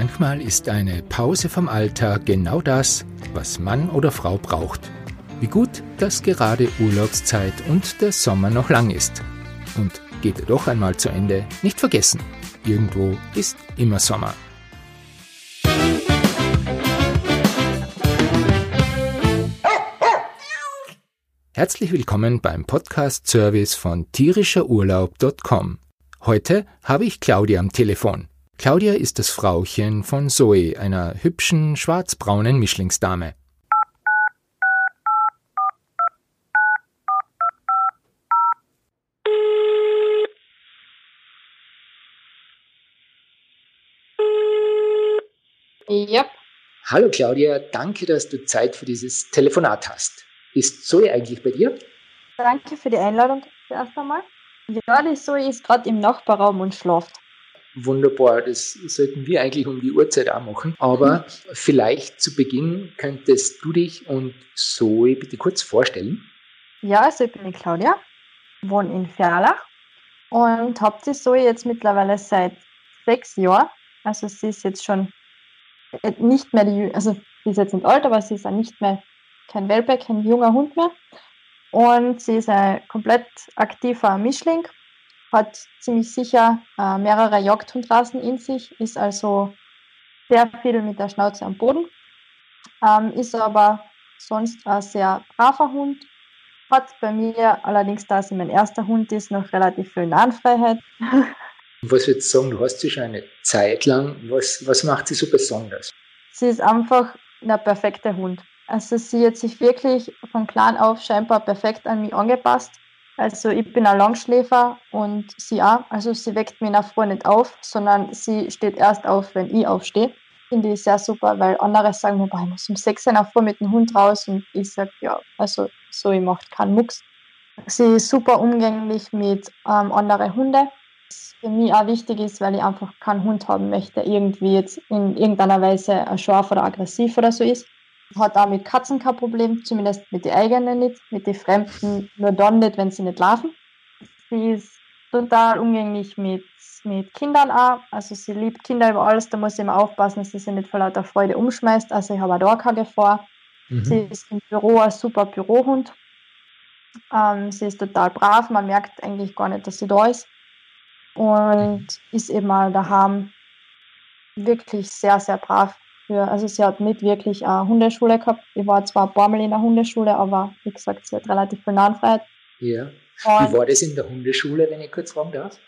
Manchmal ist eine Pause vom Alltag genau das, was Mann oder Frau braucht. Wie gut, dass gerade Urlaubszeit und der Sommer noch lang ist. Und geht er doch einmal zu Ende, nicht vergessen, irgendwo ist immer Sommer. Herzlich willkommen beim Podcast-Service von tierischerurlaub.com. Heute habe ich Claudia am Telefon. Claudia ist das Frauchen von Zoe, einer hübschen schwarzbraunen Mischlingsdame. Ja. Hallo Claudia, danke, dass du Zeit für dieses Telefonat hast. Ist Zoe eigentlich bei dir? Danke für die Einladung erst einmal. Ja, die Zoe ist gerade im Nachbarraum und schlaft. Wunderbar, das sollten wir eigentlich um die Uhrzeit auch machen. Aber mhm. vielleicht zu Beginn könntest du dich und Zoe bitte kurz vorstellen. Ja, also ich bin die Claudia, wohne in Ferlach und habe die Zoe jetzt mittlerweile seit sechs Jahren. Also sie ist jetzt schon äh, nicht mehr die, also sie ist jetzt nicht alt, aber sie ist auch nicht mehr kein Welpe, kein junger Hund mehr. Und sie ist ein komplett aktiver Mischling, hat ziemlich sicher äh, mehrere Jagdhundrassen in sich, ist also sehr viel mit der Schnauze am Boden, ähm, ist aber sonst ein sehr braver Hund, hat bei mir allerdings, da sie mein erster Hund ist, noch relativ viel Nahenfreiheit. Was würdest du sagen, du hast sie schon eine Zeit lang, was, was macht sie so besonders? Sie ist einfach der perfekte Hund. Also sie hat sich wirklich von klein auf scheinbar perfekt an mich angepasst. Also ich bin ein Langschläfer und sie auch. Also sie weckt mich nach vor nicht auf, sondern sie steht erst auf, wenn ich aufstehe. Finde ich sehr super, weil andere sagen mir, ich muss um 6 Uhr nach vor mit dem Hund raus und ich sage, ja, also so, ich mache keinen Mucks. Sie ist super umgänglich mit ähm, anderen Hunden. Was für mich auch wichtig ist, weil ich einfach keinen Hund haben möchte, irgendwie jetzt in irgendeiner Weise scharf oder aggressiv oder so ist hat auch mit Katzen kein Problem, zumindest mit den eigenen nicht, mit den Fremden nur dann nicht, wenn sie nicht laufen. Sie ist total umgänglich mit, mit Kindern auch, also sie liebt Kinder über alles, da muss ich immer aufpassen, dass sie sich nicht vor lauter Freude umschmeißt, also ich habe auch da keine Gefahr. Mhm. Sie ist im Büro ein super Bürohund. Ähm, sie ist total brav, man merkt eigentlich gar nicht, dass sie da ist. Und ist eben mal daheim wirklich sehr, sehr brav für, also sie hat nicht wirklich eine Hundeschule gehabt. Ich war zwar ein paar Mal in der Hundeschule, aber wie gesagt, sie hat relativ viel Nahenfreiheit. Ja. Und wie war das in der Hundeschule, wenn ich kurz fragen darf?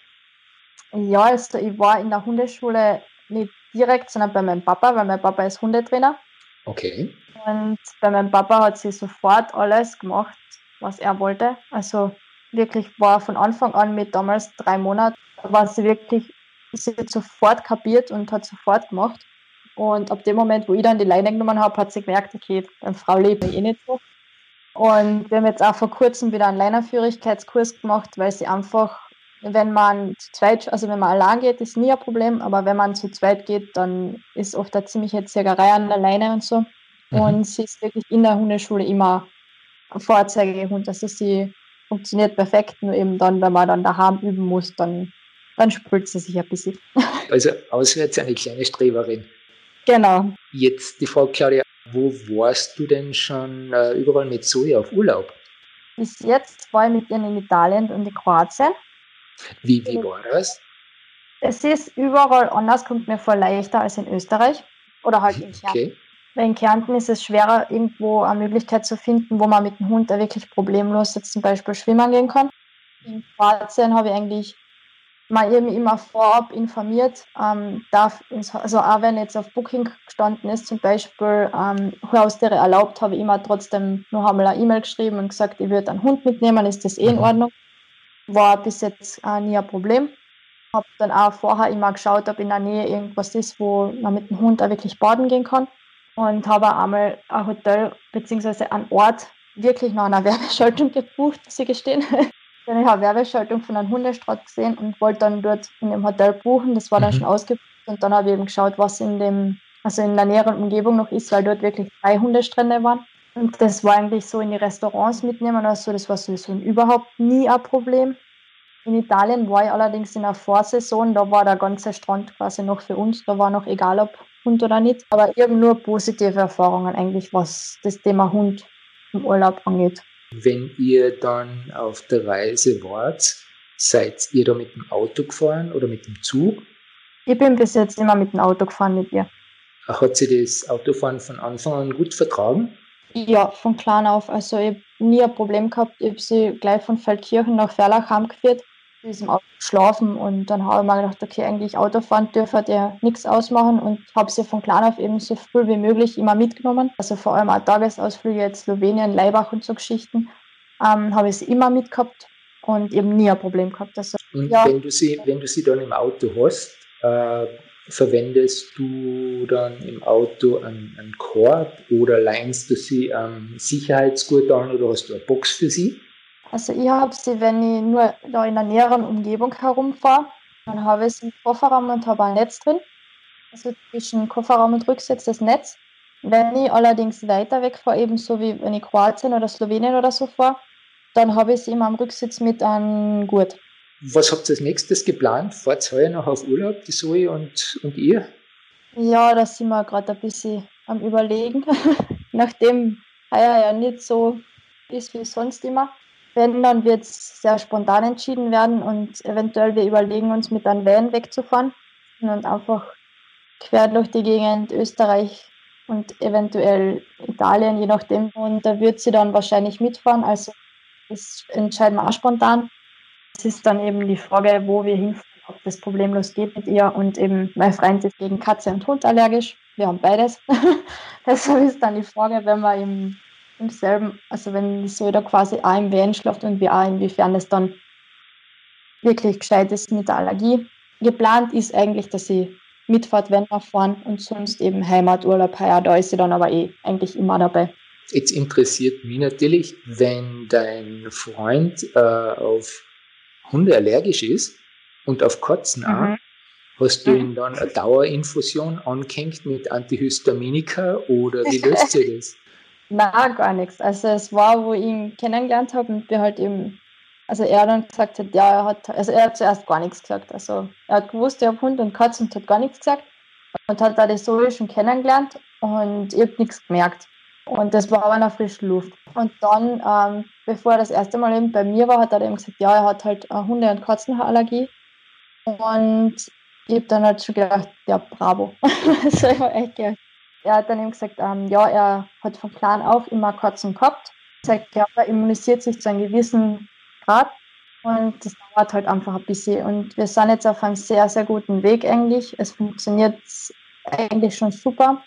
Ja, also ich war in der Hundeschule nicht direkt, sondern bei meinem Papa, weil mein Papa ist Hundetrainer. Okay. Und bei meinem Papa hat sie sofort alles gemacht, was er wollte. Also wirklich war von Anfang an mit damals drei Monaten, war sie wirklich, sie hat sofort kapiert und hat sofort gemacht. Und ab dem Moment, wo ich dann die Leine genommen habe, hat sie gemerkt, okay, eine Frau lebt eh nicht so. Und wir haben jetzt auch vor kurzem wieder einen Leinerführigkeitskurs gemacht, weil sie einfach, wenn man zu zweit, also wenn man allein geht, ist nie ein Problem, aber wenn man zu zweit geht, dann ist oft eine ziemliche Zergerei an der Leine und so. Mhm. Und sie ist wirklich in der Hundeschule immer ein Vorzeigehund. Also sie funktioniert perfekt, nur eben dann, wenn man dann daheim üben muss, dann, dann spült sie sich ein bisschen. Also auswärts eine kleine Streberin. Genau. Jetzt die Frage, Claudia, wo warst du denn schon äh, überall mit Zoe auf Urlaub? Bis jetzt war ich mit ihr in Italien und in Kroatien. Wie, wie war das? Es ist überall anders, kommt mir vor leichter als in Österreich oder halt in Kärnten. Okay. Weil in Kärnten ist es schwerer, irgendwo eine Möglichkeit zu finden, wo man mit dem Hund da wirklich problemlos jetzt zum Beispiel schwimmen gehen kann. In Kroatien habe ich eigentlich mal irgendwie immer vorab informiert, ähm, darf, also auch wenn jetzt auf Booking gestanden ist, zum Beispiel ähm, Haustiere erlaubt, habe ich immer trotzdem noch einmal eine E-Mail geschrieben und gesagt, ich würde einen Hund mitnehmen, ist das eh in mhm. Ordnung. War bis jetzt äh, nie ein Problem. Habe dann auch vorher immer geschaut, ob in der Nähe irgendwas ist, wo man mit dem Hund auch wirklich baden gehen kann. Und habe auch einmal ein Hotel bzw. einen Ort wirklich nach einer Werbeschaltung gebucht, muss ich gestehen. Dann habe ich eine Werbeschaltung von einem Hundestrand gesehen und wollte dann dort in dem Hotel buchen. Das war dann mhm. schon ausgebucht und dann habe ich eben geschaut, was in dem, also in der näheren Umgebung noch ist, weil dort wirklich drei Hundestrände waren. Und das war eigentlich so in die Restaurants mitnehmen, also das war sowieso überhaupt nie ein Problem. In Italien war ich allerdings in der Vorsaison, da war der ganze Strand quasi noch für uns, da war noch egal, ob Hund oder nicht. Aber habe nur positive Erfahrungen eigentlich, was das Thema Hund im Urlaub angeht. Wenn ihr dann auf der Reise wart, seid ihr da mit dem Auto gefahren oder mit dem Zug? Ich bin bis jetzt immer mit dem Auto gefahren mit ihr. Hat sie das Autofahren von Anfang an gut vertragen? Ja, von klein auf. Also ich habe nie ein Problem gehabt. Ich habe sie gleich von Feldkirchen nach Ferlach heimgeführt diesem Auto geschlafen und dann habe ich mir gedacht, okay, eigentlich Autofahren dürfte ja nichts ausmachen und habe sie von klein auf eben so früh wie möglich immer mitgenommen. Also vor allem auch Tagesausflüge, jetzt Slowenien, Leibach und so Geschichten, ähm, habe ich sie immer mitgehabt und eben nie ein Problem gehabt. Also, und ja. wenn, du sie, wenn du sie dann im Auto hast, äh, verwendest du dann im Auto einen, einen Korb oder leinst du sie am Sicherheitsgurt an oder hast du eine Box für sie? Also ich habe sie, wenn ich nur da in der näheren Umgebung herumfahre, dann habe ich sie im Kofferraum und habe ein Netz drin. Also zwischen Kofferraum und Rücksitz das Netz. Wenn ich allerdings weiter weg fahre, ebenso wie wenn ich Kroatien oder Slowenien oder so fahre, dann habe ich sie immer am Rücksitz mit einem Gurt. Was habt ihr als nächstes geplant? Fahrt ihr noch auf Urlaub, die Zoe und, und ihr? Ja, da sind wir gerade ein bisschen am Überlegen. Nachdem heuer ja nicht so ist wie sonst immer, wenn, dann wird es sehr spontan entschieden werden und eventuell wir überlegen uns mit einem Van wegzufahren und einfach quer durch die Gegend Österreich und eventuell Italien, je nachdem. Und da wird sie dann wahrscheinlich mitfahren. Also das entscheiden wir auch spontan. Es ist dann eben die Frage, wo wir hinfahren, ob das problemlos geht mit ihr. Und eben mein Freund ist gegen Katze und Hund allergisch. Wir haben beides. Deshalb ist dann die Frage, wenn wir im im selben, also wenn so da quasi auch im Van schläft und wie auch inwiefern es dann wirklich gescheit ist mit der Allergie. Geplant ist eigentlich, dass sie mitfahrt, wenn wir fahren und sonst eben Heimaturlaub heuer, da ist sie dann aber eh eigentlich immer dabei. Jetzt interessiert mich natürlich, wenn dein Freund äh, auf Hunde allergisch ist und auf Katzen auch, mhm. hast du ihm dann eine Dauerinfusion angehängt mit Antihistaminika oder wie löst sich das? Nein, gar nichts. Also es war, wo ich ihn kennengelernt habe und wir halt eben, also er dann gesagt hat, ja, er hat, also er hat zuerst gar nichts gesagt. Also er hat gewusst, ich habe Hund und Katze und hat gar nichts gesagt und hat da die Zoe schon kennengelernt und ich habe nichts gemerkt. Und das war aber in der frischen Luft. Und dann, ähm, bevor er das erste Mal eben bei mir war, hat er eben gesagt, ja, er hat halt Hunde- und Katzenhaarallergie. Und ich habe dann halt schon gedacht, ja, bravo. also ich war echt gedacht, er hat dann eben gesagt, ähm, ja, er hat von klein auf immer Katzen gehabt. Sein Körper immunisiert sich zu einem gewissen Grad und das dauert halt einfach ein bisschen. Und wir sind jetzt auf einem sehr, sehr guten Weg eigentlich. Es funktioniert eigentlich schon super.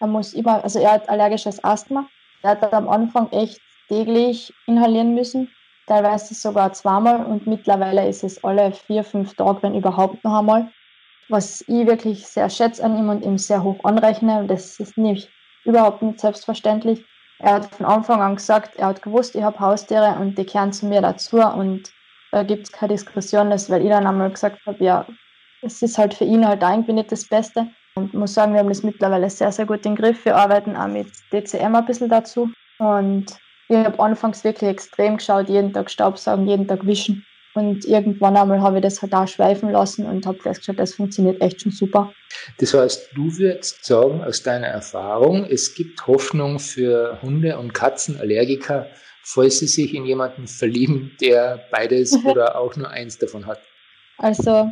Er muss immer, also er hat allergisches Asthma. Er hat am Anfang echt täglich inhalieren müssen, teilweise sogar zweimal und mittlerweile ist es alle vier, fünf Tage, wenn überhaupt noch einmal was ich wirklich sehr schätze an ihm und ihm sehr hoch anrechne. Das ist nicht überhaupt nicht selbstverständlich. Er hat von Anfang an gesagt, er hat gewusst, ich habe Haustiere und die kehren zu mir dazu und da gibt es keine Diskussion, das, weil ich dann einmal gesagt habe, ja, es ist halt für ihn halt irgendwie nicht das Beste. Und muss sagen, wir haben das mittlerweile sehr, sehr gut im Griff. Wir arbeiten auch mit DCM ein bisschen dazu. Und ich habe anfangs wirklich extrem geschaut, jeden Tag Staubsaugen, jeden Tag wischen. Und irgendwann einmal habe ich das halt auch schweifen lassen und habe festgestellt, das funktioniert echt schon super. Das heißt, du würdest sagen, aus deiner Erfahrung, es gibt Hoffnung für Hunde- und Katzenallergiker, falls sie sich in jemanden verlieben, der beides oder auch nur eins davon hat. Also,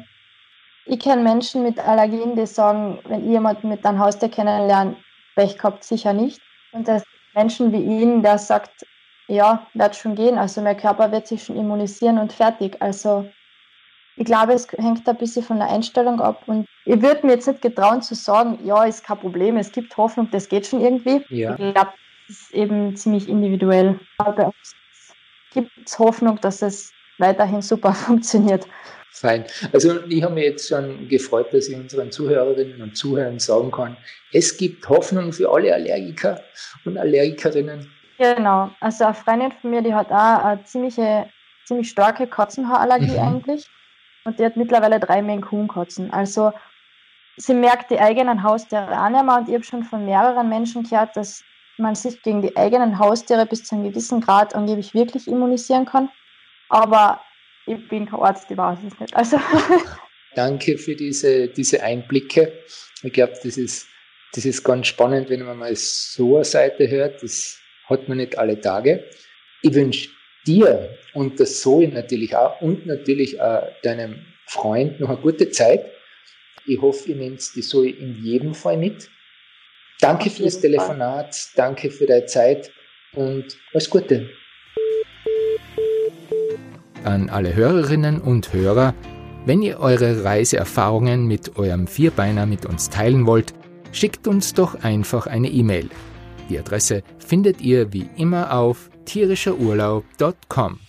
ich kenne Menschen mit Allergien, die sagen, wenn ihr jemanden mit einem Haustier kennenlernt, Pech gehabt, sicher nicht. Und das Menschen wie ihn, der sagt, ja, wird schon gehen. Also mein Körper wird sich schon immunisieren und fertig. Also ich glaube, es hängt ein bisschen von der Einstellung ab. Und ich würde mir jetzt nicht getrauen zu sagen, ja, ist kein Problem, es gibt Hoffnung, das geht schon irgendwie. Ja. Ich glaube, das ist eben ziemlich individuell. Aber gibt es Hoffnung, dass es weiterhin super funktioniert. Fein. Also ich habe mich jetzt schon gefreut, dass ich unseren Zuhörerinnen und Zuhörern sagen kann, es gibt Hoffnung für alle Allergiker und Allergikerinnen. Genau, also eine Freundin von mir, die hat auch eine ziemliche, ziemlich starke Katzenhaarallergie mhm. eigentlich. Und die hat mittlerweile drei Maine-Coon-Katzen. Also sie merkt die eigenen Haustiere auch nicht mehr. Und ich habe schon von mehreren Menschen gehört, dass man sich gegen die eigenen Haustiere bis zu einem gewissen Grad angeblich wirklich immunisieren kann. Aber ich bin kein Arzt, ich weiß es nicht. Also. Danke für diese, diese Einblicke. Ich glaube, das ist, das ist ganz spannend, wenn man mal so eine Seite hört. Das hat man nicht alle Tage. Ich wünsche dir und der Zoe natürlich auch und natürlich auch deinem Freund noch eine gute Zeit. Ich hoffe, ihr nehmt die Zoe in jedem Fall mit. Danke für das Telefonat, Fall. danke für deine Zeit und alles Gute. An alle Hörerinnen und Hörer, wenn ihr eure Reiseerfahrungen mit eurem Vierbeiner mit uns teilen wollt, schickt uns doch einfach eine E-Mail. Die Adresse findet ihr wie immer auf tierischerurlaub.com.